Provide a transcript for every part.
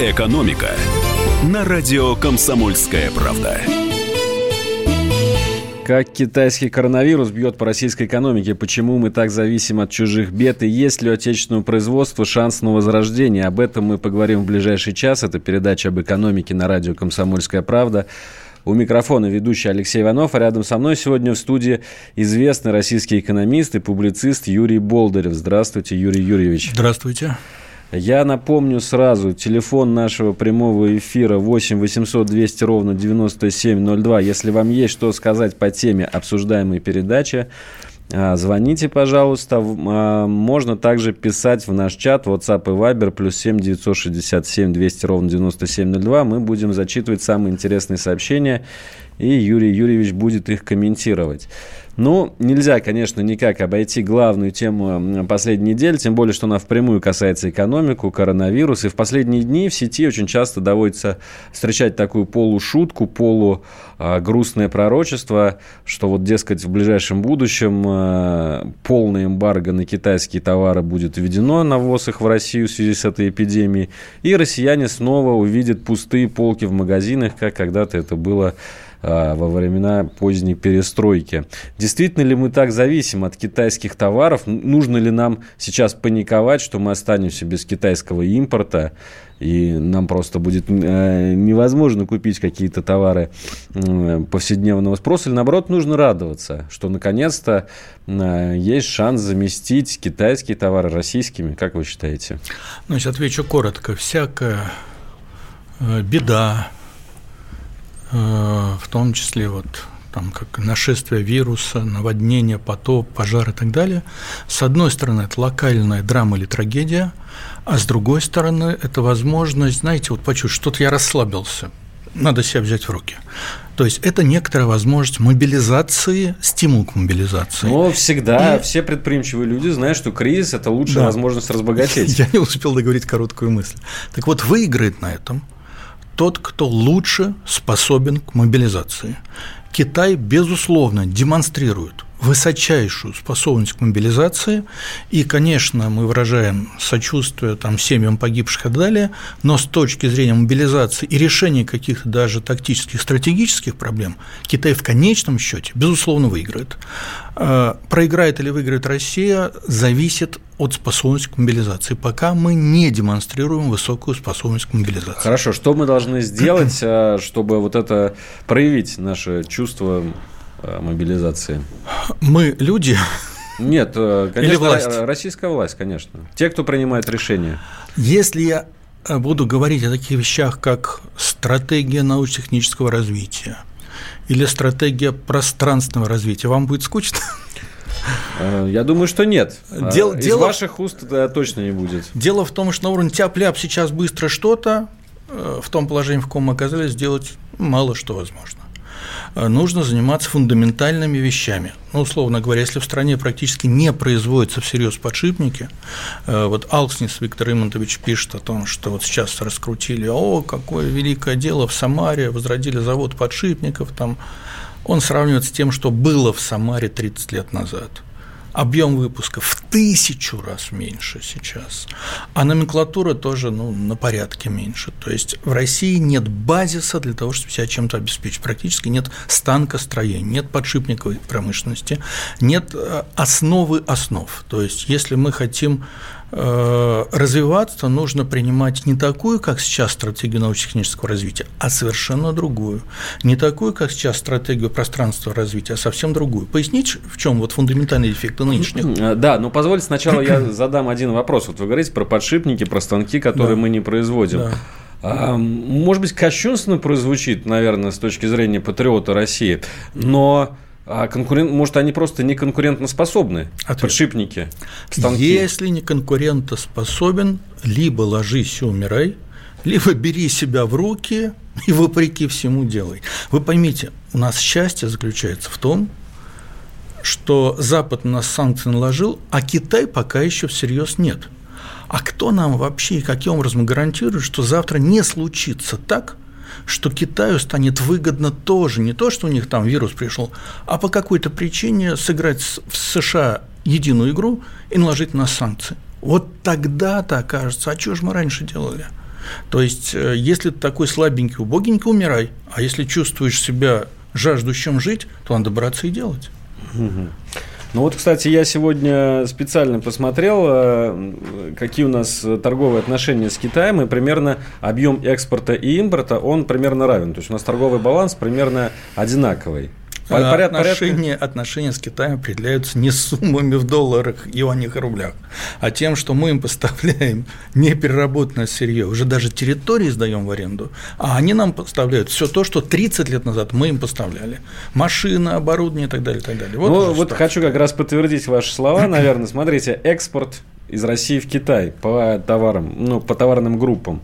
«Экономика» на радио «Комсомольская правда». Как китайский коронавирус бьет по российской экономике? Почему мы так зависим от чужих бед? И есть ли у отечественного производства шанс на возрождение? Об этом мы поговорим в ближайший час. Это передача об экономике на радио «Комсомольская правда». У микрофона ведущий Алексей Иванов, а рядом со мной сегодня в студии известный российский экономист и публицист Юрий Болдырев. Здравствуйте, Юрий Юрьевич. Здравствуйте. Я напомню сразу, телефон нашего прямого эфира 8 800 200 ровно 9702. Если вам есть что сказать по теме обсуждаемой передачи, а, звоните, пожалуйста. А, можно также писать в наш чат WhatsApp и Viber плюс 7 967 200 ровно 9702. Мы будем зачитывать самые интересные сообщения, и Юрий Юрьевич будет их комментировать. Ну, нельзя, конечно, никак обойти главную тему последней недели, тем более, что она впрямую касается экономику, коронавируса. И в последние дни в сети очень часто доводится встречать такую полушутку, полугрустное пророчество, что вот, дескать, в ближайшем будущем э, полное эмбарго на китайские товары будет введено на ввоз их в Россию в связи с этой эпидемией, и россияне снова увидят пустые полки в магазинах, как когда-то это было а, во времена поздней перестройки. Действительно ли мы так зависим от китайских товаров? Нужно ли нам сейчас паниковать, что мы останемся без китайского импорта? и нам просто будет э, невозможно купить какие-то товары повседневного спроса, или наоборот нужно радоваться, что наконец-то э, есть шанс заместить китайские товары российскими, как вы считаете? Значит, отвечу коротко. Всякая э, беда, Э, в том числе вот там как нашествие вируса, наводнение, потоп, пожар и так далее. С одной стороны, это локальная драма или трагедия, а с другой стороны, это возможность, знаете, вот почувствовать, что-то я расслабился, надо себя взять в руки. То есть это некоторая возможность мобилизации, стимул к мобилизации. Но всегда и... все предприимчивые люди знают, что кризис – это лучшая да. возможность разбогатеть. Я не успел договорить короткую мысль. Так вот, выиграет на этом – тот, кто лучше способен к мобилизации. Китай, безусловно, демонстрирует высочайшую способность к мобилизации, и, конечно, мы выражаем сочувствие там, семьям погибших и далее, но с точки зрения мобилизации и решения каких-то даже тактических, стратегических проблем, Китай в конечном счете, безусловно, выиграет. А, проиграет или выиграет Россия, зависит от способности к мобилизации, пока мы не демонстрируем высокую способность к мобилизации. Хорошо, что мы должны сделать, а, чтобы вот это проявить наше чувство мобилизации? Мы люди. Нет, э, конечно, Или власть? российская власть, конечно. Те, кто принимает решения. Если я э, буду говорить о таких вещах, как стратегия научно-технического развития или стратегия пространственного развития, вам будет скучно? Э, я думаю, что нет. Дел, Из дело, ваших уст это точно не будет. Дело в том, что на уровне тяп-ляп сейчас быстро что-то, в том положении, в каком мы оказались, сделать мало что возможно. Э, нужно заниматься фундаментальными вещами. Ну, условно говоря, если в стране практически не производятся всерьез подшипники, э, вот Алкснис Виктор Имонтович пишет о том, что вот сейчас раскрутили, о, какое великое дело в Самаре, возродили завод подшипников, там, он сравнивает с тем, что было в Самаре 30 лет назад – объем выпуска в тысячу раз меньше сейчас, а номенклатура тоже ну, на порядке меньше. То есть в России нет базиса для того, чтобы себя чем-то обеспечить. Практически нет станкостроения, нет подшипниковой промышленности, нет э, основы основ. То есть если мы хотим развиваться нужно принимать не такую, как сейчас, стратегию научно-технического развития, а совершенно другую. Не такую, как сейчас, стратегию пространства развития, а совсем другую. Пояснить, в чем вот фундаментальные эффекты нынешних? Э, да, но позвольте сначала я задам один вопрос. Вот вы говорите про подшипники, про станки, которые да. мы не производим. Да. А, может быть, кощунственно прозвучит, наверное, с точки зрения патриота России, но а конкурент, может, они просто не конкурентоспособны, Ответ. подшипники, станки? Если не конкурентоспособен, либо ложись и умирай, либо бери себя в руки и вопреки всему делай. Вы поймите, у нас счастье заключается в том, что Запад на нас санкции наложил, а Китай пока еще всерьез нет. А кто нам вообще и каким образом гарантирует, что завтра не случится так – что Китаю станет выгодно тоже, не то, что у них там вирус пришел, а по какой-то причине сыграть в США единую игру и наложить на санкции. Вот тогда-то окажется, а что же мы раньше делали? То есть, э, если ты такой слабенький, убогенький, умирай. А если чувствуешь себя жаждущим жить, то надо браться и делать. Ну вот, кстати, я сегодня специально посмотрел, э, какие у нас торговые отношения с Китаем, и примерно объем экспорта и импорта, он примерно равен. То есть у нас торговый баланс примерно одинаковый. Поряд, отношения, отношения с Китаем определяются не суммами в долларах, юанях и рублях, а тем, что мы им поставляем непереработанное сырье, уже даже территории сдаем в аренду, а они нам поставляют все то, что 30 лет назад мы им поставляли. Машины, оборудование и так далее. И так далее. Вот ну, вот хочу как раз подтвердить ваши слова, наверное. Смотрите, экспорт из России в Китай по товарам, ну, по товарным группам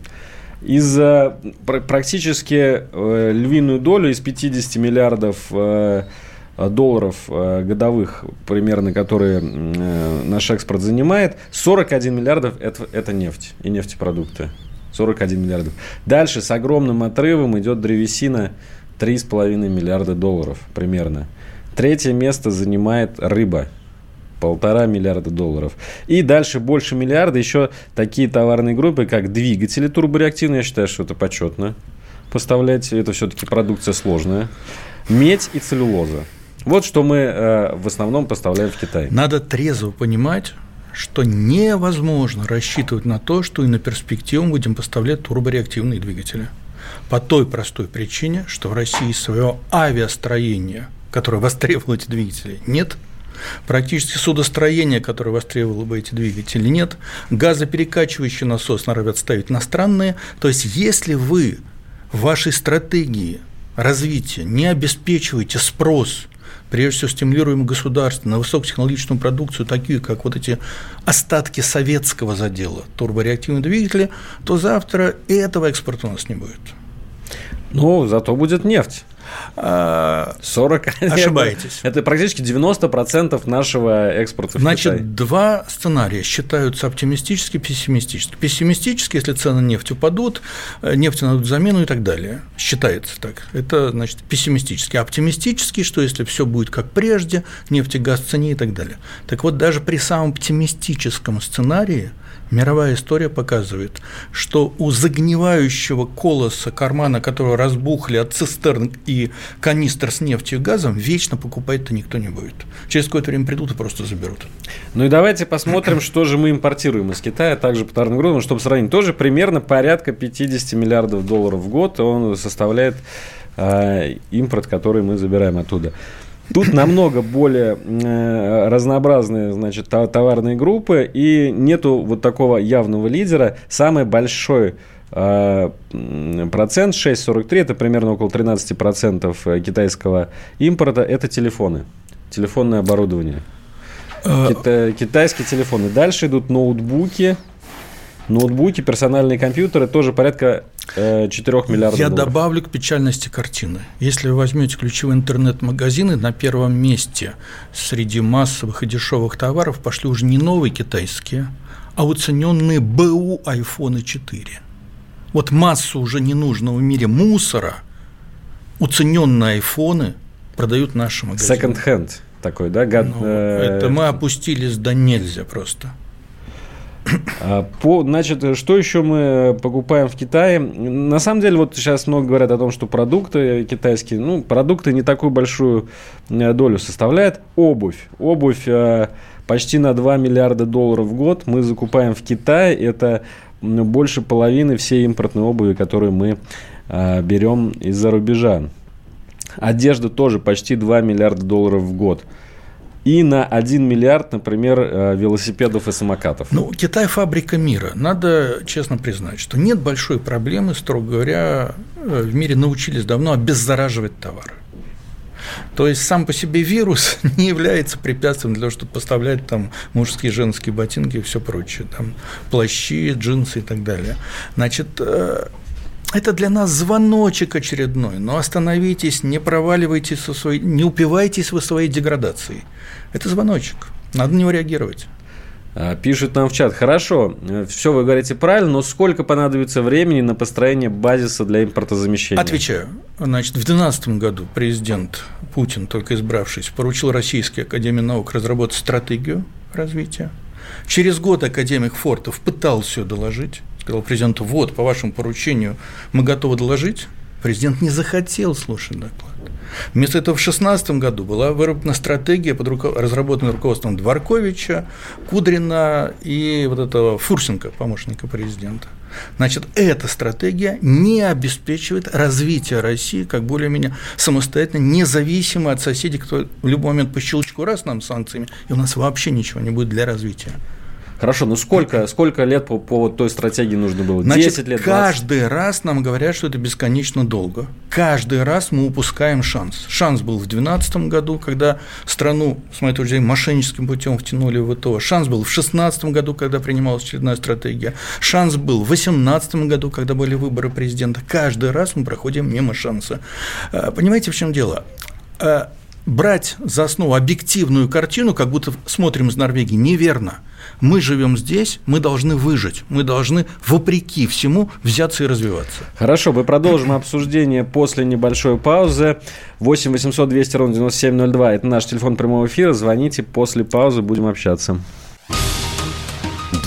из-за практически э, львиную долю из 50 миллиардов э, долларов э, годовых, примерно, которые наш экспорт занимает, 41 миллиардов это, это нефть и нефтепродукты. 41 миллиардов. Дальше с огромным отрывом идет древесина 3,5 миллиарда долларов примерно. Третье место занимает рыба полтора миллиарда долларов. И дальше больше миллиарда еще такие товарные группы, как двигатели турбореактивные. Я считаю, что это почетно поставлять. Это все-таки продукция сложная. Медь и целлюлоза. Вот что мы э, в основном поставляем в Китай. Надо трезво понимать, что невозможно рассчитывать на то, что и на перспективу будем поставлять турбореактивные двигатели. По той простой причине, что в России свое авиастроение, которое востребовало эти двигатели, нет – Практически судостроение, которое востребовало бы эти двигатели, нет. Газоперекачивающий насос норовят ставить иностранные. То есть, если вы в вашей стратегии развития не обеспечиваете спрос прежде всего стимулируем государство на высокотехнологичную продукцию, такие как вот эти остатки советского задела, турбореактивные двигатели, то завтра этого экспорта у нас не будет. Ну, зато будет нефть. 40 Ошибаетесь. Это, это практически 90% нашего экспорта Значит, два сценария считаются оптимистически, пессимистически. Пессимистически, если цены нефти упадут, э, нефть найдут замену и так далее. Считается так. Это, значит, пессимистически. Оптимистически, что если все будет как прежде, нефть и газ в цене и так далее. Так вот, даже при самом оптимистическом сценарии – Мировая история показывает, что у загнивающего колоса кармана, который разбухли от цистерн и канистр с нефтью и газом, вечно покупать-то никто не будет. Через какое-то время придут и просто заберут. Ну и давайте посмотрим, что же мы импортируем из Китая, также по товарным грузам, чтобы сравнить. Тоже примерно порядка 50 миллиардов долларов в год он составляет э, импорт, который мы забираем оттуда. Тут намного более э, разнообразные, значит, товарные группы, и нету вот такого явного лидера. Самый большой э, процент, 6,43, это примерно около 13% э, китайского импорта, это телефоны, телефонное оборудование. Кита- китайские телефоны. Дальше идут ноутбуки, ноутбуки, персональные компьютеры, тоже порядка э, 4 миллиардов Я долларов. добавлю к печальности картины. Если вы возьмете ключевые интернет-магазины, на первом месте среди массовых и дешевых товаров пошли уже не новые китайские, а уцененные БУ iPhone 4. Вот массу уже ненужного в мире мусора уцененные айфоны продают в нашем магазине. Second hand такой, да? Гад, ну, э... Это мы опустились до нельзя просто. А, по, значит, что еще мы покупаем в Китае? На самом деле, вот сейчас много говорят о том, что продукты китайские, ну, продукты не такую большую э, долю составляют. Обувь. Обувь э, почти на 2 миллиарда долларов в год мы закупаем в Китае. Это больше половины всей импортной обуви, которую мы э, берем из-за рубежа. Одежда тоже почти 2 миллиарда долларов в год и на 1 миллиард, например, э, велосипедов и самокатов. Ну, Китай – фабрика мира. Надо честно признать, что нет большой проблемы, строго говоря, э, в мире научились давно обеззараживать товары. То есть сам по себе вирус не является препятствием для того, чтобы поставлять там мужские, женские ботинки и все прочее, там плащи, джинсы и так далее. Значит, э, это для нас звоночек очередной, но остановитесь, не проваливайтесь со своей, не упивайтесь вы своей деградацией. Это звоночек, надо на него реагировать. А, пишут нам в чат. Хорошо, все вы говорите правильно, но сколько понадобится времени на построение базиса для импортозамещения? Отвечаю. Значит, в 2012 году президент Путин, только избравшись, поручил Российской Академии наук разработать стратегию развития. Через год академик Фортов пытался ее доложить сказал президенту, вот, по вашему поручению мы готовы доложить, президент не захотел слушать доклад. Вместо этого в 2016 году была выработана стратегия, под руко... разработанная руководством Дворковича, Кудрина и вот этого Фурсенко, помощника президента. Значит, эта стратегия не обеспечивает развитие России как более-менее самостоятельно, независимо от соседей, кто в любой момент по щелчку раз нам санкциями, и у нас вообще ничего не будет для развития. Хорошо, ну сколько, сколько лет по, по той стратегии нужно было? 10 Значит, лет? 20? Каждый раз нам говорят, что это бесконечно долго. Каждый раз мы упускаем шанс. Шанс был в 2012 году, когда страну, с моей точки зрения, мошенническим путем втянули в ВТО. Шанс был в 2016 году, когда принималась очередная стратегия. Шанс был в 2018 году, когда были выборы президента. Каждый раз мы проходим мимо шанса. А, понимаете, в чем дело? Брать за основу объективную картину, как будто смотрим из Норвегии, неверно. Мы живем здесь, мы должны выжить, мы должны, вопреки всему, взяться и развиваться. Хорошо, мы продолжим обсуждение после небольшой паузы. 8 800 200 ровно 9702 – это наш телефон прямого эфира. Звоните после паузы, будем общаться.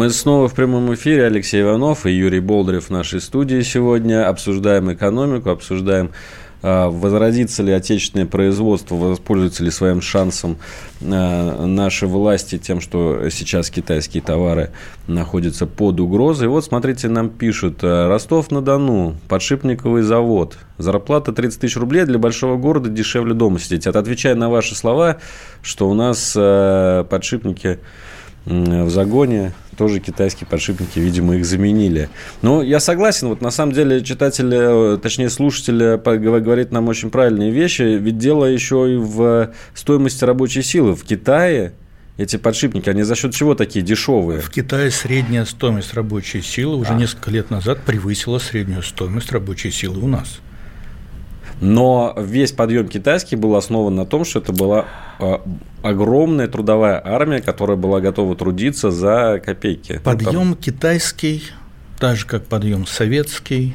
Мы снова в прямом эфире. Алексей Иванов и Юрий Болдырев в нашей студии сегодня. Обсуждаем экономику, обсуждаем а, возродится ли отечественное производство, воспользуются ли своим шансом а, наши власти тем, что сейчас китайские товары находятся под угрозой. вот, смотрите, нам пишут, а, Ростов-на-Дону, подшипниковый завод, зарплата 30 тысяч рублей для большого города дешевле дома сидеть. Это отвечая на ваши слова, что у нас подшипники в загоне тоже китайские подшипники, видимо, их заменили. Ну, я согласен, вот на самом деле читатель, э, точнее слушатель говорит нам очень правильные вещи, ведь дело еще и в стоимости рабочей силы. В Китае эти подшипники, они за счет чего такие дешевые? В Китае средняя стоимость рабочей силы уже а. несколько лет назад превысила среднюю стоимость рабочей силы у нас. Но весь подъем китайский был основан на том, что это была а, огромная трудовая армия, которая была готова трудиться за копейки. Подъем китайский, так же как подъем советский,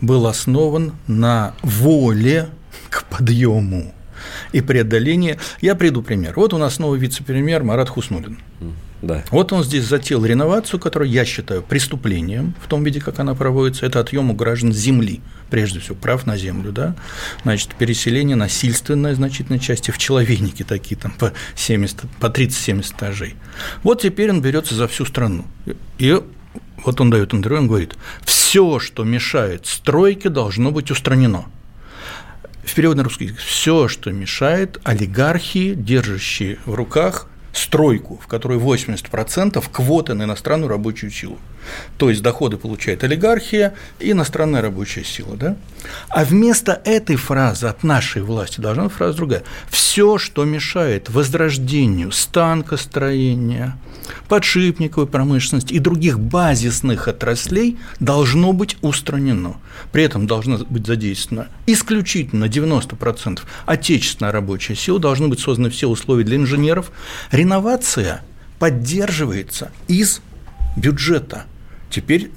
был основан на воле к подъему и преодолению. Я приду пример. Вот у нас новый вице-премьер Марат Хуснулин. Да. Вот он здесь затеял реновацию, которую я считаю преступлением в том виде, как она проводится. Это отъем у граждан земли, прежде всего, прав на землю, да. Значит, переселение насильственное значительной части в человейники такие там по 70, по 30-70 этажей. Вот теперь он берется за всю страну. И вот он дает интервью, он говорит, все, что мешает стройке, должно быть устранено. В переводе на русский язык, все, что мешает олигархии, держащие в руках стройку, в которой 80% квоты на иностранную рабочую силу. То есть доходы получает олигархия и иностранная рабочая сила. Да? А вместо этой фразы от нашей власти должна быть фраза другая. Все, что мешает возрождению станкостроения, подшипниковой промышленности и других базисных отраслей, должно быть устранено. При этом должна быть задействована исключительно 90% отечественная рабочая сила, должны быть созданы все условия для инженеров. Реновация поддерживается из бюджета – теперь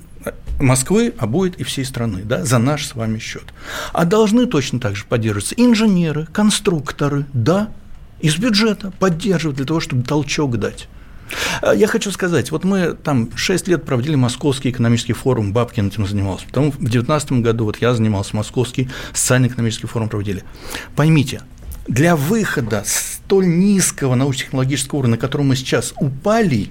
Москвы, а будет и всей страны, да, за наш с вами счет. А должны точно так же поддерживаться инженеры, конструкторы, да, из бюджета поддерживать для того, чтобы толчок дать. А я хочу сказать, вот мы там 6 лет проводили Московский экономический форум, Бабкин этим занимался, потом в 2019 году вот я занимался, Московский социально-экономический форум проводили. Поймите, для выхода столь низкого научно-технологического уровня, на котором мы сейчас упали,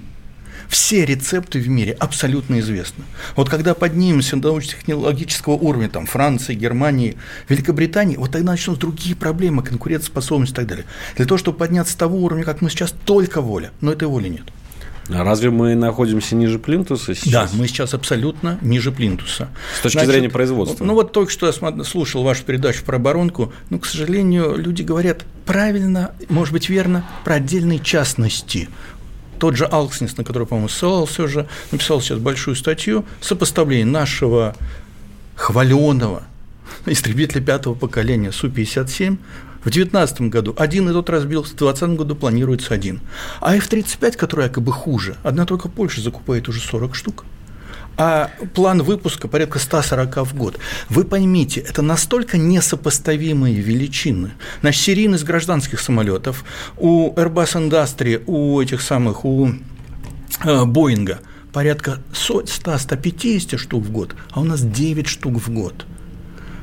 Все рецепты в мире абсолютно известны. Вот когда поднимемся до научно-технологического уровня, там, Франции, Германии, Великобритании, вот тогда начнутся другие проблемы, конкурентоспособность и так далее. Для того, чтобы подняться с того уровня, как мы сейчас, только воля. Но этой воли нет. А разве мы находимся ниже плинтуса сейчас? Да, мы сейчас абсолютно ниже плинтуса. С точки Значит, зрения производства? Ну, вот только что я слушал вашу передачу про оборонку, но, к сожалению, люди говорят правильно, может быть, верно, про отдельные частности. Тот же Алкснис, на который, по-моему, ссылался уже, написал сейчас большую статью сопоставление нашего хваленого истребителя пятого поколения Су-57 в 2019 году один и тот разбился, в 2020 году планируется один. А F-35, который якобы хуже, одна только Польша закупает уже 40 штук а план выпуска порядка 140 в год. Вы поймите, это настолько несопоставимые величины. Значит, серийность гражданских самолетов у Airbus Industry, у этих самых, у э, Боинга порядка 100-150 штук в год, а у нас 9 штук в год –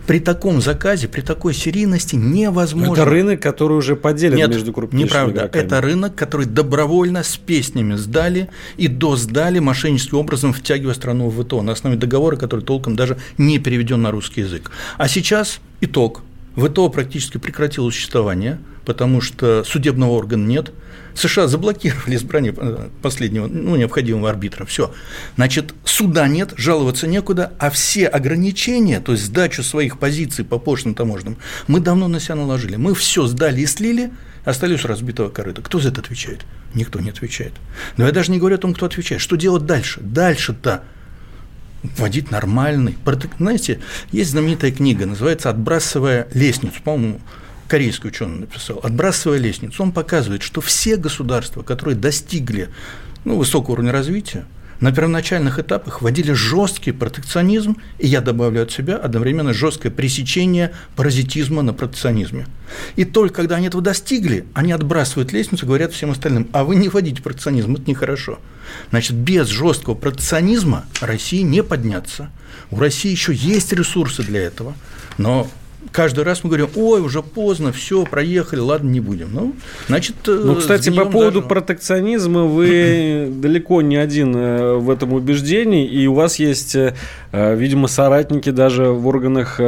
при таком заказе, при такой серийности невозможно. Это рынок, который уже поделен Нет, между крупнейшими неправда. игроками. Это рынок, который добровольно с песнями сдали и досдали мошенническим образом, втягивая страну в ВТО на основе договора, который толком даже не переведен на русский язык. А сейчас итог. ВТО практически прекратило существование, потому что судебного органа нет – США заблокировали избрание э, последнего, ну, необходимого арбитра. Все. Значит, суда нет, жаловаться некуда, а все ограничения, то есть сдачу своих позиций по пошлым таможенным, мы давно на себя наложили. Мы все сдали и слили, остались разбитого корыта. Кто за это отвечает? Никто не отвечает. Но я даже не говорю о том, кто отвечает. Что делать дальше? Дальше-то вводить нормальный. Знаете, есть знаменитая книга, называется «Отбрасывая лестницу», по-моему, корейский ученый написал, отбрасывая лестницу, он показывает, что все государства, которые достигли ну, высокого уровня развития, на первоначальных этапах вводили жесткий протекционизм, и я добавлю от себя одновременно жесткое пресечение паразитизма на протекционизме. И только когда они этого достигли, они отбрасывают лестницу, говорят всем остальным, а вы не вводите протекционизм, это нехорошо. Значит, без жесткого протекционизма России не подняться. У России еще есть ресурсы для этого, но каждый раз мы говорим, ой, уже поздно, все, проехали, ладно, не будем. Ну, значит, э, ну, кстати, по поводу даже... протекционизма вы далеко не один э, в этом убеждении, и у вас есть, э, видимо, соратники даже в органах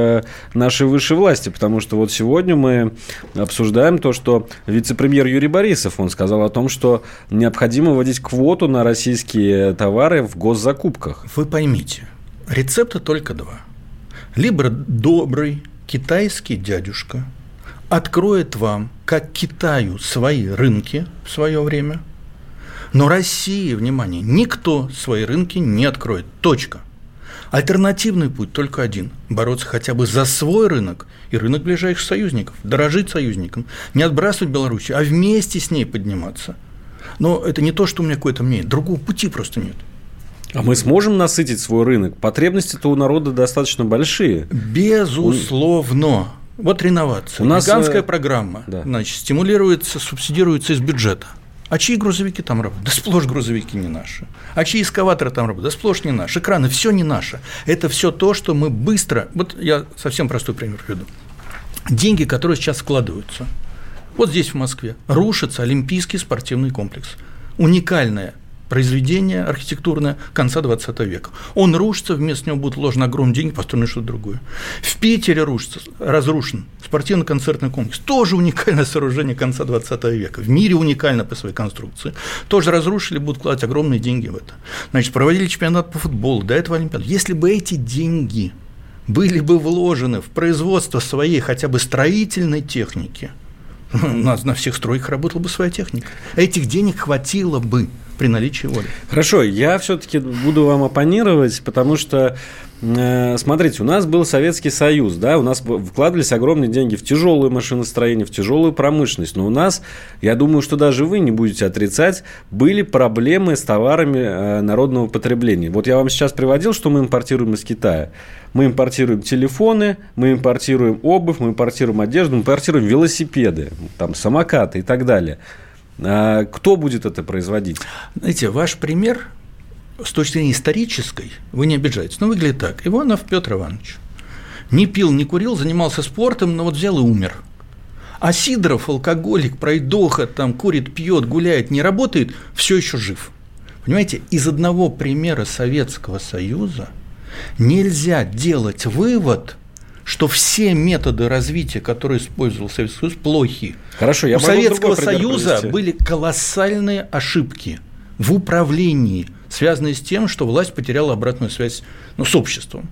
нашей высшей власти, потому что вот сегодня мы обсуждаем то, что вице-премьер Юрий Борисов, он сказал о том, что необходимо вводить квоту на российские товары в госзакупках. Вы поймите, рецепта только два. Либо добрый, китайский дядюшка откроет вам, как Китаю, свои рынки в свое время, но России, внимание, никто свои рынки не откроет. Точка. Альтернативный путь только один – бороться хотя бы за свой рынок и рынок ближайших союзников, дорожить союзникам, не отбрасывать Белоруссию, а вместе с ней подниматься. Но это не то, что у меня какое-то мнение, другого пути просто нет. А мы сможем насытить свой рынок? Потребности-то у народа достаточно большие. Безусловно. Вот реновация. У нас Гигантская э, программа. Да. Значит, стимулируется, субсидируется из бюджета. А чьи грузовики там работают? Да сплошь грузовики не наши. А чьи эскаваторы там работают? Да сплошь не наши. Экраны, все не наше. Это все то, что мы быстро... Вот я совсем простой пример приведу. Деньги, которые сейчас вкладываются. Вот здесь, в Москве, рушится Олимпийский спортивный комплекс. Уникальная произведение архитектурное конца 20 века. Он рушится, вместо него будут вложены огромные деньги, построены что-то другое. В Питере рушится, разрушен спортивно-концертный комплекс. Тоже уникальное сооружение конца 20 века. В мире уникально по своей конструкции. Тоже разрушили, будут вкладывать огромные деньги в это. Значит, проводили чемпионат по футболу, до этого Олимпиаду. Если бы эти деньги были бы вложены в производство своей хотя бы строительной техники, у нас на всех стройках работала бы своя техника. Этих денег хватило бы при наличии воли. Хорошо, я все-таки буду вам оппонировать, потому что э, Смотрите, у нас был Советский Союз, да, у нас вкладывались огромные деньги в тяжелое машиностроение, в тяжелую промышленность, но у нас, я думаю, что даже вы не будете отрицать, были проблемы с товарами э, народного потребления. Вот я вам сейчас приводил, что мы импортируем из Китая. Мы импортируем телефоны, мы импортируем обувь, мы импортируем одежду, мы импортируем велосипеды, там, самокаты и так далее. А кто будет это производить? Знаете, ваш пример с точки зрения исторической, вы не обижаетесь, но выглядит так. Иванов Петр Иванович не пил, не курил, занимался спортом, но вот взял и умер. А Сидоров, алкоголик, пройдоха, там курит, пьет, гуляет, не работает, все еще жив. Понимаете, из одного примера Советского Союза нельзя делать вывод, что все методы развития, которые использовал Советский Союз, плохи. Хорошо, я У Советского Союза привести. были колоссальные ошибки в управлении, связанные с тем, что власть потеряла обратную связь ну, с обществом.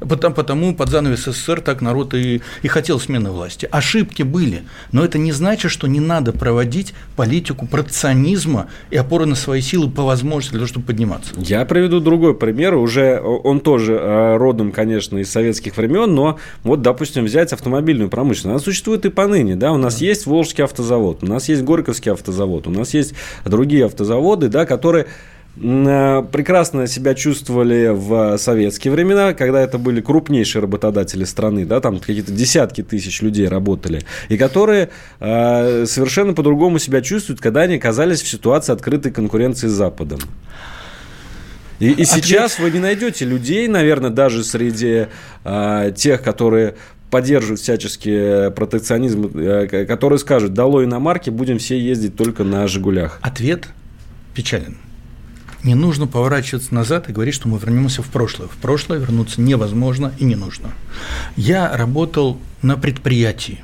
Потому, потому под занавес СССР так народ и, и хотел смены власти. Ошибки были, но это не значит, что не надо проводить политику протекционизма и опоры на свои силы по возможности для того, чтобы подниматься. Я приведу другой пример, уже он тоже э, родом, конечно, из советских времен, но вот, допустим, взять автомобильную промышленность. Она существует и поныне, да, у нас да. есть Волжский автозавод, у нас есть Горьковский автозавод, у нас есть другие автозаводы, да, которые Э, прекрасно себя чувствовали в советские времена, когда это были крупнейшие работодатели страны, да, там какие-то десятки тысяч людей работали, и которые э, совершенно по-другому себя чувствуют, когда они оказались в ситуации открытой конкуренции с Западом. И, и сейчас вы не найдете людей, наверное, даже среди э, тех, которые поддерживают всячески протекционизм, э, которые скажут, долой иномарки, будем все ездить только на «Жигулях». Ответ печален. Не нужно поворачиваться назад и говорить, что мы вернемся в прошлое. В прошлое вернуться невозможно и не нужно. Я работал на предприятии.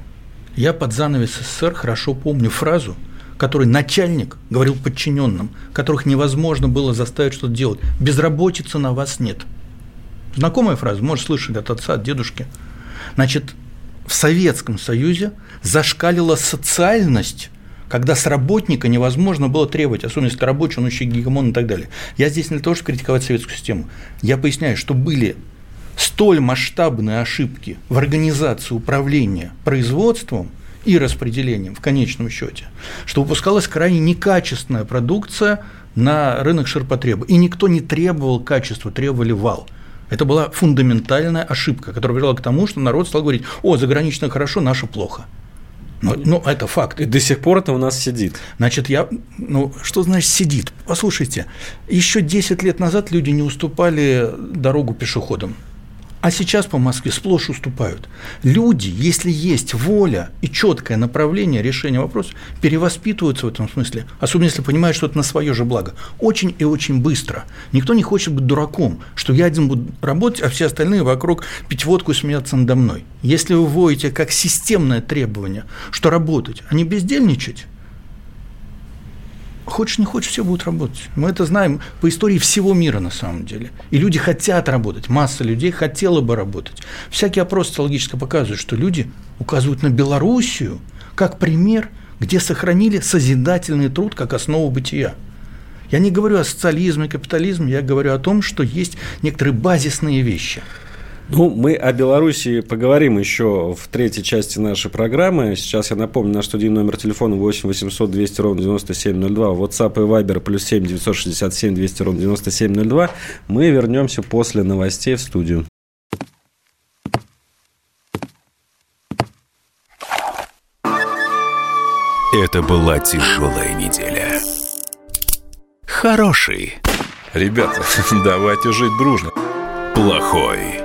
Я под занавес СССР хорошо помню фразу, которую начальник говорил подчиненным, которых невозможно было заставить что-то делать. Безработицы на вас нет. Знакомая фраза, может, слышали от отца, от дедушки. Значит, в Советском Союзе зашкалила социальность когда с работника невозможно было требовать, особенно если рабочий, он еще гегемон и так далее. Я здесь не для того, чтобы критиковать советскую систему. Я поясняю, что были столь масштабные ошибки в организации управления производством и распределением в конечном счете, что выпускалась крайне некачественная продукция на рынок ширпотреба. И никто не требовал качества, требовали вал. Это была фундаментальная ошибка, которая привела к тому, что народ стал говорить, о, заграничное хорошо, наше плохо. Ну, ну, это факт. И до сих пор это у нас сидит. Значит, я. Ну, что значит сидит? Послушайте, еще 10 лет назад люди не уступали дорогу пешеходам а сейчас по Москве сплошь уступают. Люди, если есть воля и четкое направление решения вопроса, перевоспитываются в этом смысле, особенно если понимают, что это на свое же благо. Очень и очень быстро. Никто не хочет быть дураком, что я один буду работать, а все остальные вокруг пить водку и смеяться надо мной. Если вы вводите как системное требование, что работать, а не бездельничать, Хочешь, не хочешь, все будут работать. Мы это знаем по истории всего мира на самом деле. И люди хотят работать, масса людей хотела бы работать. Всякие опросы социологически показывают, что люди указывают на Белоруссию как пример, где сохранили созидательный труд как основу бытия. Я не говорю о социализме, капитализме, я говорю о том, что есть некоторые базисные вещи – ну, мы о Беларуси поговорим еще в третьей части нашей программы. Сейчас я напомню, наш студийный номер телефона 8 800 200 ровно 9702, WhatsApp и Viber плюс 7 967 200 ровно 9702. Мы вернемся после новостей в студию. Это была тяжелая неделя. Хороший. Ребята, давайте жить дружно. Плохой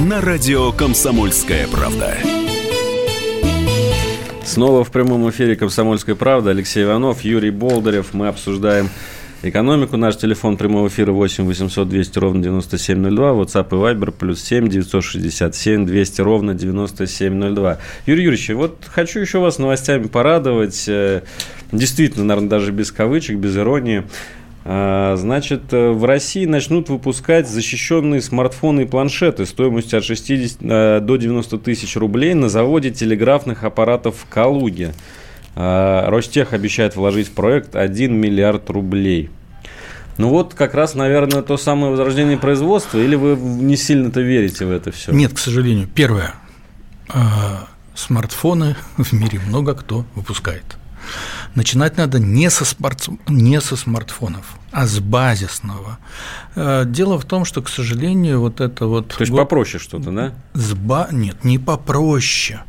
на радио «Комсомольская правда». Снова в прямом эфире «Комсомольская правда». Алексей Иванов, Юрий Болдырев. Мы обсуждаем экономику. Наш телефон прямого эфира 8 800 200 ровно 9702. WhatsApp и Viber плюс 7 967 200 ровно 9702. Юрий Юрьевич, вот хочу еще вас новостями порадовать. Э, действительно, наверное, даже без кавычек, без иронии. А, значит, э, в России начнут выпускать защищенные смартфоны и планшеты стоимостью от 60 э, до 90 тысяч рублей на заводе телеграфных аппаратов в Калуге. А, Ростех обещает вложить в проект 1 миллиард рублей. Ну вот как раз, наверное, то самое возрождение производства, или вы не сильно-то верите в это все? Нет, к сожалению. Первое. А, смартфоны в мире много кто выпускает. Начинать надо не со, смарт... не со смартфонов, а с базисного. Э, дело в том, что, к сожалению, вот это вот... То есть попроще что-то, да? С ба... Нет, не попроще.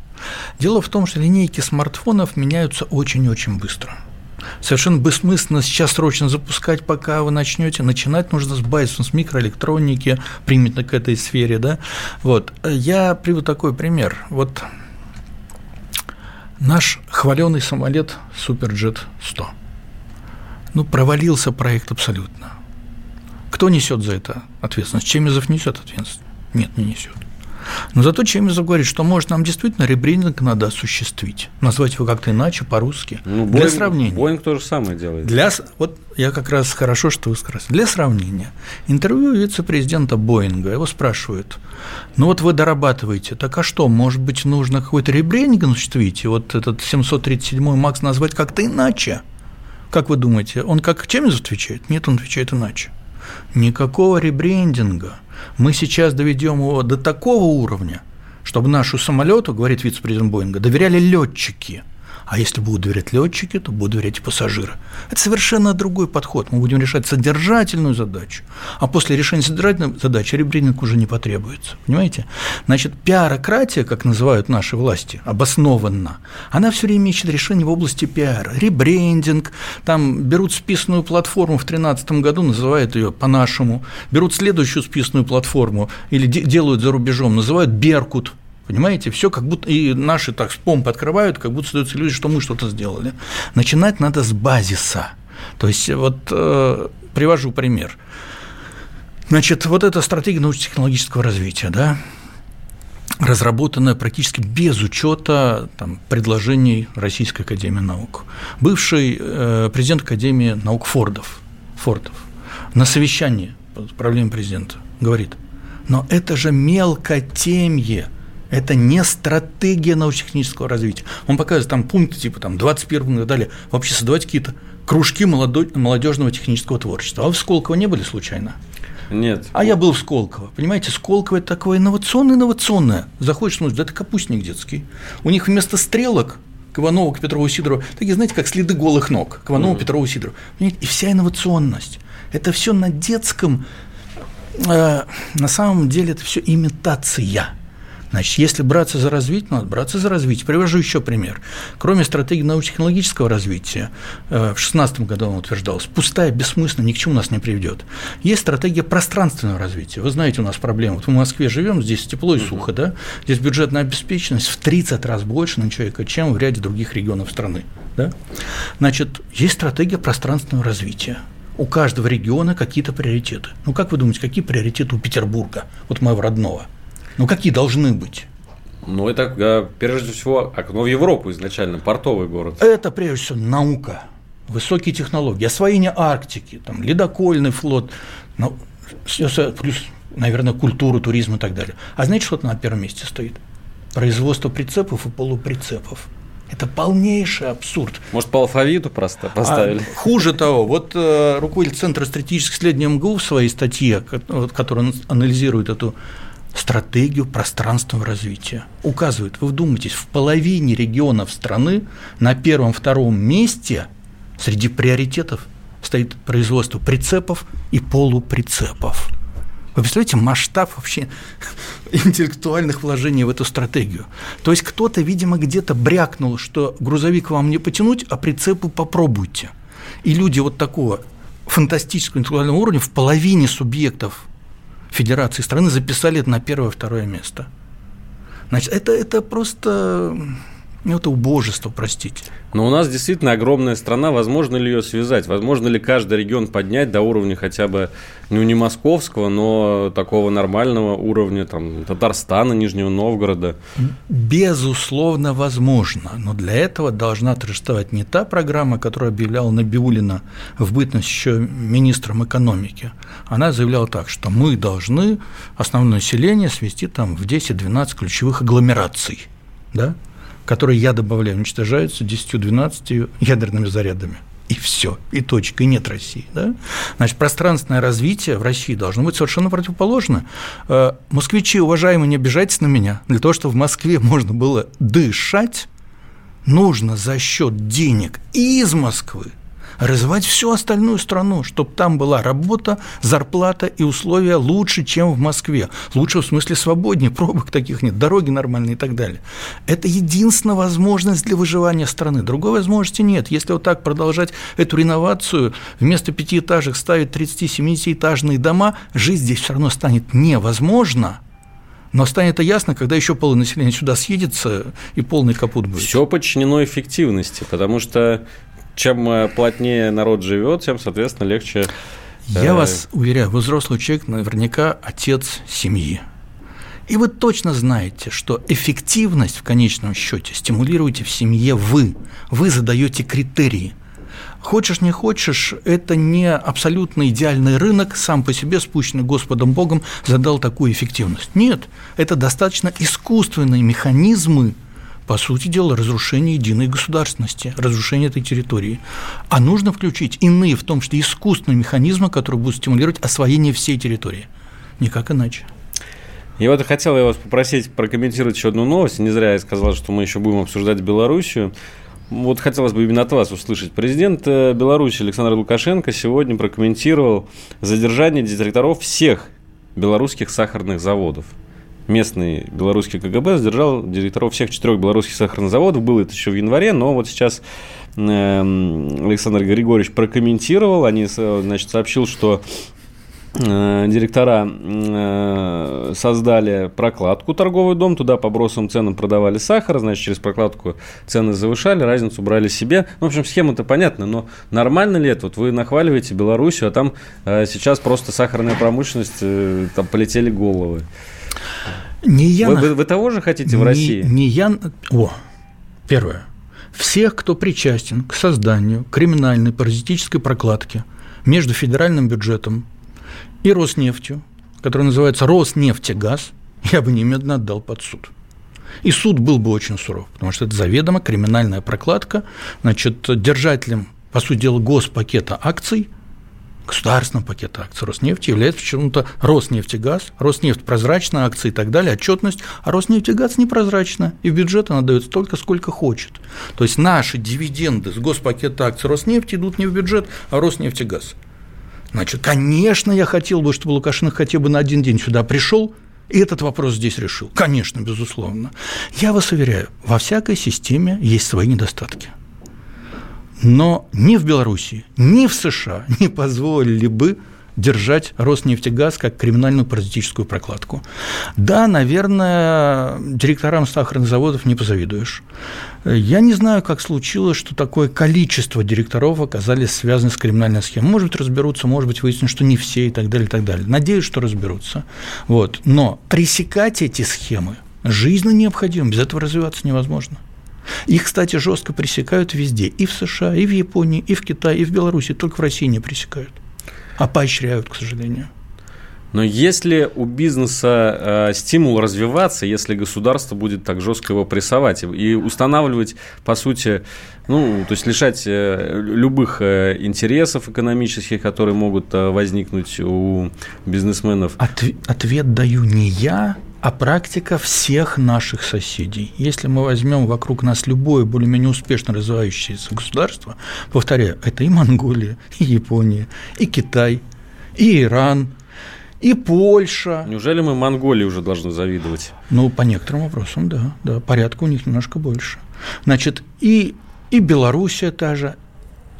Дело в том, что линейки смартфонов меняются очень-очень быстро. Совершенно бессмысленно сейчас срочно запускать, пока вы начнете. Начинать нужно с Байсон, с микроэлектроники, примерно к этой сфере. Да? Вот. Я приведу такой пример. Вот наш хваленый самолет Суперджет 100. Ну, провалился проект абсолютно. Кто несет за это ответственность? Чемизов несет ответственность? Нет, не несет. Но зато Чемизов говорит, что, может, нам действительно ребрендинг надо осуществить, назвать его как-то иначе, по-русски, ну, для Boeing, сравнения. Боинг то же самое делает. Для, вот я как раз хорошо, что вы сказали. Для сравнения. Интервью вице-президента Боинга. Его спрашивают, ну вот вы дорабатываете, так а что, может быть, нужно какой-то ребрендинг осуществить, и вот этот 737 МАКС назвать как-то иначе? Как вы думаете, он как Чемизов отвечает? Нет, он отвечает иначе. Никакого ребрендинга. Мы сейчас доведем его до такого уровня, чтобы нашу самолету, говорит вице-президент Боинга, доверяли летчики – а если будут доверять летчики, то будут доверять и пассажиры. Это совершенно другой подход. Мы будем решать содержательную задачу, а после решения содержательной задачи ребрендинг уже не потребуется. Понимаете? Значит, пиарократия, как называют наши власти, обоснованно, она все время ищет решение в области пиара. Ребрендинг, там берут списанную платформу в 2013 году, называют ее по-нашему, берут следующую списанную платформу или делают за рубежом, называют Беркут, Понимаете, все как будто и наши так с помпы открывают, как будто создаются иллюзия, что мы что-то сделали. Начинать надо с базиса. То есть, вот э, привожу пример. Значит, вот эта стратегия научно-технологического развития, да, разработанная практически без учета там, предложений Российской Академии Наук. Бывший э, президент Академии наук Фордов, Фордов на совещании под управлением президента говорит, но это же мелкотемье – это не стратегия научно-технического развития. Он показывает там пункты типа там 21 и так далее. Вообще создавать какие-то кружки молодежного технического творчества. А вы в Сколково не были случайно? Нет. А я был в Сколково. Понимаете, Сколково – это такое инновационное-инновационное. Заходишь, ну, да это капустник детский. У них вместо стрелок к Иванову, к Петрову Сидору, такие, знаете, как следы голых ног, к Иванову, mm-hmm. Петрову Сидору. И вся инновационность. Это все на детском, э, на самом деле это все имитация. Значит, если браться за развитие, надо браться за развитие. Привожу еще пример. Кроме стратегии научно-технологического развития, э, в 2016 году он утверждалась, пустая, бессмысленно, ни к чему нас не приведет. Есть стратегия пространственного развития. Вы знаете, у нас проблема. Вот в Москве живем, здесь тепло и сухо, да? Здесь бюджетная обеспеченность в 30 раз больше на человека, чем в ряде других регионов страны. Да? Значит, есть стратегия пространственного развития у каждого региона какие-то приоритеты. Ну, как вы думаете, какие приоритеты у Петербурга, вот моего родного? Ну, какие должны быть? Ну, это, э, прежде всего, окно в Европу изначально, портовый город. Это, прежде всего, наука, высокие технологии, освоение Арктики, там, ледокольный флот, ну, плюс, наверное, культуру, туризм и так далее. А знаете, что на первом месте стоит? Производство прицепов и полуприцепов. Это полнейший абсурд. Может, по алфавиту просто поставили? А, хуже того, вот э, руководитель Центра стратегических исследований МГУ в своей статье, которая анализирует эту стратегию пространственного развития. Указывает, вы вдумайтесь, в половине регионов страны на первом-втором месте среди приоритетов стоит производство прицепов и полуприцепов. Вы представляете масштаб вообще интеллектуальных вложений в эту стратегию? То есть кто-то, видимо, где-то брякнул, что грузовик вам не потянуть, а прицепы попробуйте. И люди вот такого фантастического интеллектуального уровня в половине субъектов федерации страны записали это на первое-второе место. Значит, это, это просто ну, это убожество, простите. Но у нас действительно огромная страна. Возможно ли ее связать? Возможно ли каждый регион поднять до уровня хотя бы, ну, не московского, но такого нормального уровня, там, Татарстана, Нижнего Новгорода? Безусловно, возможно. Но для этого должна торжествовать не та программа, которую объявляла Набиулина в бытность еще министром экономики. Она заявляла так, что мы должны основное население свести там в 10-12 ключевых агломераций. Да? Которые я добавляю, уничтожаются 10-12 ядерными зарядами. И все, и точка, и нет России. Да? Значит, пространственное развитие в России должно быть совершенно противоположно. Э, москвичи, уважаемые, не обижайтесь на меня. Для того, чтобы в Москве можно было дышать, нужно за счет денег из Москвы развивать всю остальную страну, чтобы там была работа, зарплата и условия лучше, чем в Москве. Лучше в смысле свободнее, пробок таких нет, дороги нормальные и так далее. Это единственная возможность для выживания страны. Другой возможности нет. Если вот так продолжать эту реновацию, вместо пятиэтажек ставить 30-70-этажные дома, жизнь здесь все равно станет невозможна. Но станет это ясно, когда еще полное сюда съедется и полный капут будет. Все подчинено эффективности, потому что чем э, плотнее народ живет, тем, соответственно, легче. Я э, вас уверяю, вы взрослый человек, наверняка отец семьи. И вы точно знаете, что эффективность в конечном счете стимулируете в семье вы. Вы задаете критерии. Хочешь, не хочешь, это не абсолютно идеальный рынок, сам по себе спущенный Господом Богом задал такую эффективность. Нет, это достаточно искусственные механизмы, по сути дела, разрушение единой государственности, разрушение этой территории. А нужно включить иные, в том числе искусственные механизмы, которые будут стимулировать освоение всей территории. Никак иначе. Я вот хотел я вас попросить прокомментировать еще одну новость. Не зря я сказал, что мы еще будем обсуждать Белоруссию. Вот хотелось бы именно от вас услышать. Президент э, Беларуси Александр Лукашенко сегодня прокомментировал задержание директоров всех белорусских сахарных заводов местный белорусский КГБ задержал директоров всех четырех белорусских сахарных заводов. Было это еще в январе, но вот сейчас эм, Александр Григорьевич прокомментировал, они, значит, сообщил, что э, директора э, создали прокладку торговый дом, туда по бросовым ценам продавали сахар, значит, через прокладку цены завышали, разницу брали себе. Ну, в общем, схема-то понятна, но нормально ли это? Вот вы нахваливаете Белоруссию, а там э, сейчас просто сахарная промышленность, там полетели головы. Не я вы, вы, вы того же хотите в России? Не я... О, первое. Всех, кто причастен к созданию криминальной паразитической прокладки между федеральным бюджетом и Роснефтью, которая называется Роснефтегаз, я бы немедленно отдал под суд. И суд был бы очень суров, потому что это заведомо криминальная прокладка, значит, держателем, по сути дела, госпакета акций – государственного пакета акций Роснефти является почему-то Роснефтегаз, Роснефть прозрачная акции и так далее, отчетность, а Роснефтегаз непрозрачна, и в бюджет она дает столько, сколько хочет. То есть наши дивиденды с госпакета акций Роснефти идут не в бюджет, а Роснефтегаз. Значит, конечно, я хотел бы, чтобы Лукашенко хотя бы на один день сюда пришел, и этот вопрос здесь решил. Конечно, безусловно. Я вас уверяю, во всякой системе есть свои недостатки – но ни в Беларуси, ни в США не позволили бы держать Роснефтегаз как криминальную паразитическую прокладку. Да, наверное, директорам сахарных заводов не позавидуешь. Я не знаю, как случилось, что такое количество директоров оказались связаны с криминальной схемой. Может быть, разберутся, может быть, выяснят, что не все и так далее, и так далее. Надеюсь, что разберутся. Вот. Но пресекать эти схемы жизненно необходимо, без этого развиваться невозможно. Их, кстати, жестко пресекают везде, и в США, и в Японии, и в Китае, и в Беларуси, только в России не пресекают, а поощряют, к сожалению. Но если у бизнеса э, стимул развиваться, если государство будет так жестко его прессовать и устанавливать, по сути, ну, то есть лишать э, любых э, интересов экономических, которые могут э, возникнуть у бизнесменов. Отв- ответ даю не я, а практика всех наших соседей. Если мы возьмем вокруг нас любое более-менее успешно развивающееся государство, повторяю, это и Монголия, и Япония, и Китай, и Иран, и Польша. Неужели мы Монголии уже должны завидовать? Ну, по некоторым вопросам, да, да, порядка у них немножко больше. Значит, и, и Белоруссия та же,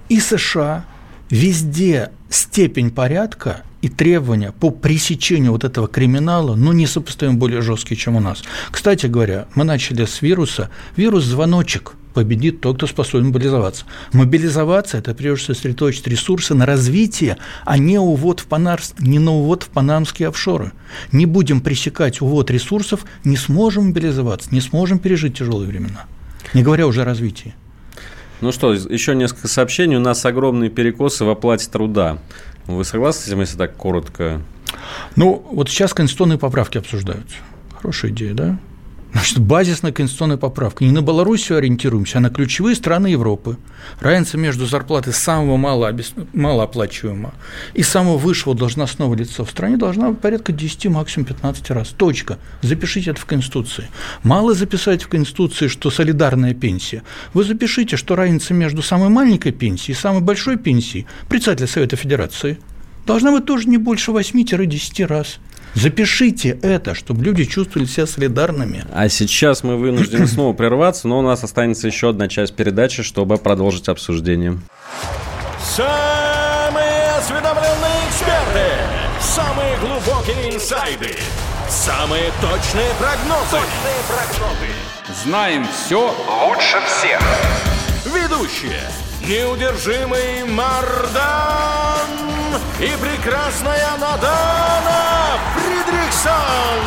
и США, везде степень порядка и требования по пресечению вот этого криминала, ну, несопоставимо более жесткие, чем у нас. Кстати говоря, мы начали с вируса. Вирус – звоночек – победит тот, кто способен мобилизоваться. Мобилизоваться – это прежде всего сосредоточить ресурсы на развитие, а не, увод в панар... не на увод в панамские офшоры. Не будем пресекать увод ресурсов, не сможем мобилизоваться, не сможем пережить тяжелые времена. Не говоря уже о развитии. Ну что, еще несколько сообщений. У нас огромные перекосы в оплате труда. Вы согласны с этим, если так коротко? Ну, вот сейчас конституционные поправки обсуждаются. Хорошая идея, да? Значит, базисная конституционная поправка. Не на Белоруссию ориентируемся, а на ключевые страны Европы. Разница между зарплатой самого мало, малооплачиваемого и самого высшего должностного лица в стране должна быть порядка 10, максимум 15 раз. Точка. Запишите это в Конституции. Мало записать в Конституции, что солидарная пенсия. Вы запишите, что разница между самой маленькой пенсией и самой большой пенсией председателя Совета Федерации должна быть тоже не больше 8-10 раз. Запишите это, чтобы люди чувствовали себя солидарными. А сейчас мы вынуждены снова прерваться, но у нас останется еще одна часть передачи, чтобы продолжить обсуждение. Самые осведомленные эксперты, самые глубокие инсайды, самые точные прогнозы. Точные прогнозы. Знаем все лучше всех. Ведущие. Неудержимый Мардан и прекрасная Надана Фридрихсон.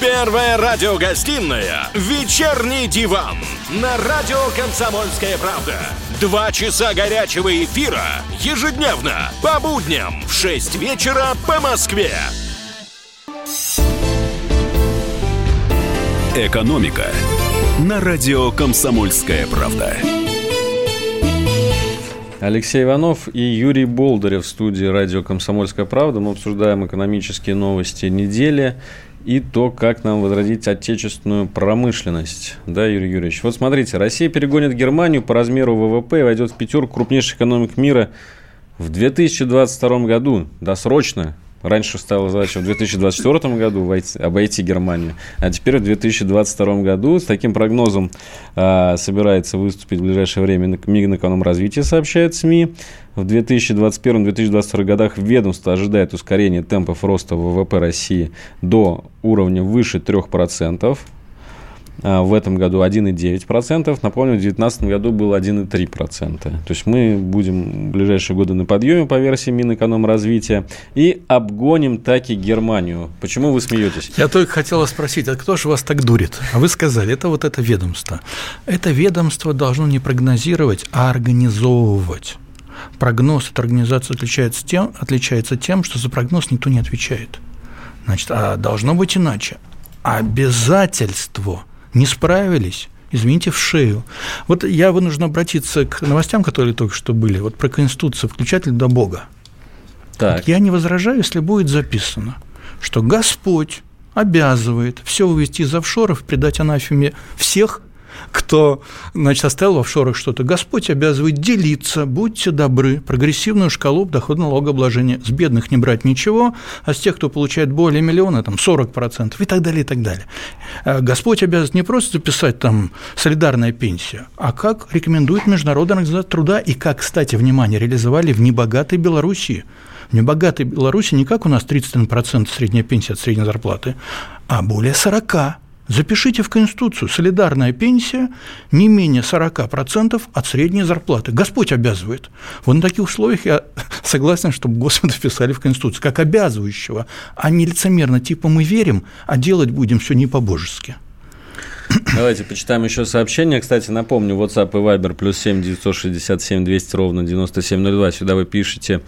Первая радиогостинная «Вечерний диван» на радио «Комсомольская правда». Два часа горячего эфира ежедневно по будням в 6 вечера по Москве. «Экономика» на радио «Комсомольская правда». Алексей Иванов и Юрий Болдырев в студии радио «Комсомольская правда». Мы обсуждаем экономические новости недели и то, как нам возродить отечественную промышленность. Да, Юрий Юрьевич? Вот смотрите, Россия перегонит Германию по размеру ВВП и войдет в пятерку крупнейших экономик мира в 2022 году. Досрочно. Раньше стала задача в 2024 году войти, обойти Германию, а теперь в 2022 году с таким прогнозом а, собирается выступить в ближайшее время Минэкономразвитие, сообщает СМИ. В 2021-2022 годах ведомство ожидает ускорения темпов роста ВВП России до уровня выше 3%. А, в этом году 1,9%. Напомню, в 2019 году было 1,3%. То есть мы будем в ближайшие годы на подъеме по версии Минэкономразвития и обгоним таки Германию. Почему вы смеетесь? Я только хотела спросить, а кто же вас так дурит? А вы сказали, это вот это ведомство. Это ведомство должно не прогнозировать, а организовывать. Прогноз от организации отличается тем, отличается тем, что за прогноз никто не отвечает. Значит, а должно быть иначе. Обязательство – не справились, извините, в шею. Вот я вынужден обратиться к новостям, которые только что были, вот про Конституцию, включатель до Бога. Так. Вот я не возражаю, если будет записано, что Господь обязывает все вывести из офшоров, предать анафеме всех, кто, значит, оставил в офшорах что-то. Господь обязывает делиться, будьте добры, прогрессивную шкалу доходного налогообложения. С бедных не брать ничего, а с тех, кто получает более миллиона, там 40% и так далее, и так далее. Э, Господь обязан не просто записать там солидарная пенсия, а как рекомендует Международная организация труда и как, кстати, внимание, реализовали в небогатой Белоруссии. В небогатой Беларуси не как у нас 31% средняя пенсия от средней зарплаты, а более 40%. Запишите в Конституцию, солидарная пенсия не менее 40% от средней зарплаты. Господь обязывает. Вот на таких условиях я согласен, чтобы Господа вписали в Конституцию, как обязывающего, а не лицемерно, типа мы верим, а делать будем все не по-божески. Давайте почитаем еще сообщение. Кстати, напомню, WhatsApp и Viber плюс 7 967 200 ровно 9702. Сюда вы пишете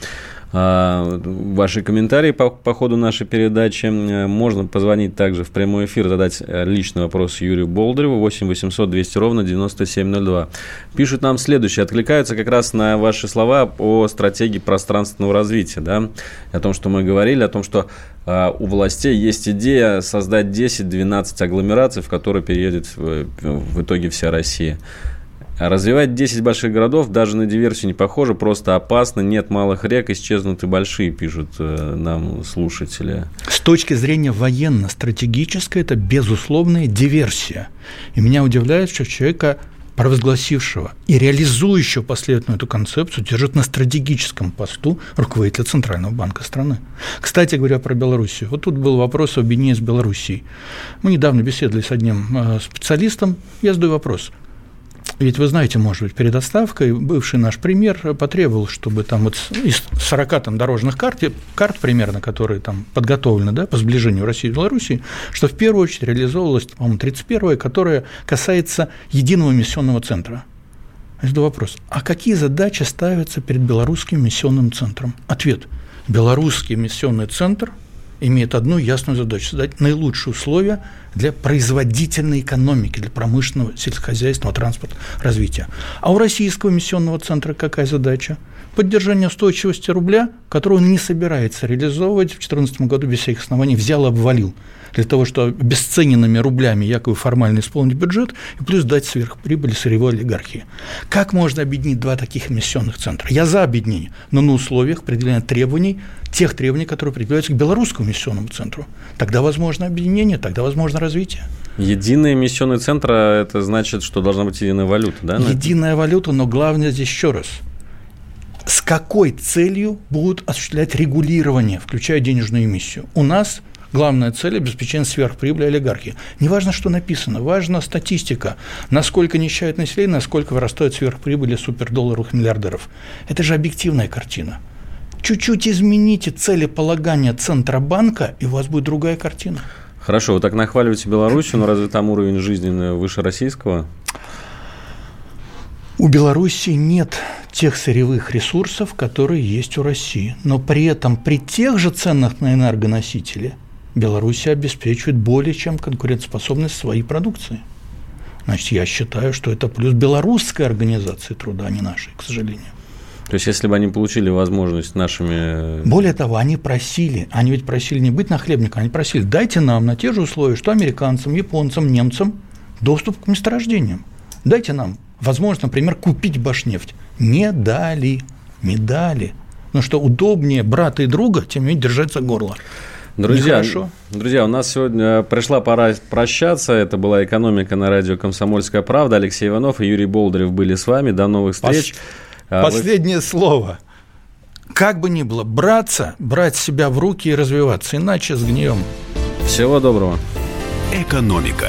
ваши комментарии по, по ходу нашей передачи. Можно позвонить также в прямой эфир, задать э, личный вопрос Юрию Болдыреву 8 800 200 ровно 9702. Пишут нам следующее. Откликаются как раз на ваши слова о стратегии пространственного развития. Да? О том, что мы говорили, о том, что а, у властей есть идея создать 10-12 агломераций, в которые переедет в, в итоге вся Россия. Развивать 10 больших городов даже на диверсию не похоже, просто опасно, нет малых рек, исчезнут и большие, пишут э, нам слушатели. С точки зрения военно-стратегической, это безусловная диверсия. И меня удивляет, что человека провозгласившего и реализующего последовательно эту концепцию держит на стратегическом посту руководителя Центрального банка страны. Кстати говоря про Белоруссию, вот тут был вопрос об объединении с Белоруссией. Мы недавно беседовали с одним э, специалистом, я задаю вопрос – ведь вы знаете, может быть, перед отставкой бывший наш премьер потребовал, чтобы там вот из 40 там, дорожных карт, карт примерно, которые там подготовлены да, по сближению России и Белоруссии, что в первую очередь реализовывалась, по-моему, 31-я, которая касается единого миссионного центра. Это вопрос. А какие задачи ставятся перед белорусским миссионным центром? Ответ. Белорусский миссионный центр имеет одну ясную задачу – создать наилучшие условия для производительной экономики, для промышленного, сельскохозяйственного, транспорта, развития. А у Российского миссионного центра какая задача? Поддержание устойчивости рубля, которую он не собирается реализовывать в 2014 году без всяких оснований, взял и обвалил для того, чтобы обесцененными рублями якобы формально исполнить бюджет и плюс дать сверхприбыль сырьевой олигархии. Как можно объединить два таких эмиссионных центра? Я за объединение, но на условиях определения требований, тех требований, которые предъявляются к белорусскому эмиссионному центру. Тогда возможно объединение, тогда возможно развитие. Единый эмиссионный центр – это значит, что должна быть единая валюта, да? Единая валюта, но главное здесь еще раз – с какой целью будут осуществлять регулирование, включая денежную эмиссию. У нас главная цель – обеспечение сверхприбыли олигархии. Не важно, что написано, важна статистика, насколько нищает население, насколько вырастают сверхприбыли супердолларовых миллиардеров. Это же объективная картина. Чуть-чуть измените целеполагание Центробанка, и у вас будет другая картина. Хорошо, вы так нахваливаете Белоруссию, но разве там уровень жизни выше российского? У Беларуси нет тех сырьевых ресурсов, которые есть у России. Но при этом при тех же ценах на энергоносители Беларусь обеспечивает более чем конкурентоспособность своей продукции. Значит, я считаю, что это плюс белорусской организации труда, а не нашей, к сожалению. То есть, если бы они получили возможность нашими... Более того, они просили, они ведь просили не быть нахлебником, они просили, дайте нам на те же условия, что американцам, японцам, немцам доступ к месторождениям. Дайте нам возможность, например, купить Башнефть. Не дали, не дали. Ну что, удобнее брата и друга, тем не менее, держать за горло. Друзья, друзья, у нас сегодня пришла пора прощаться. Это была «Экономика» на радио «Комсомольская правда». Алексей Иванов и Юрий Болдырев были с вами. До новых встреч. Пос... Последнее Вы... слово. Как бы ни было, браться, брать себя в руки и развиваться, иначе сгнием. Всего доброго. «Экономика».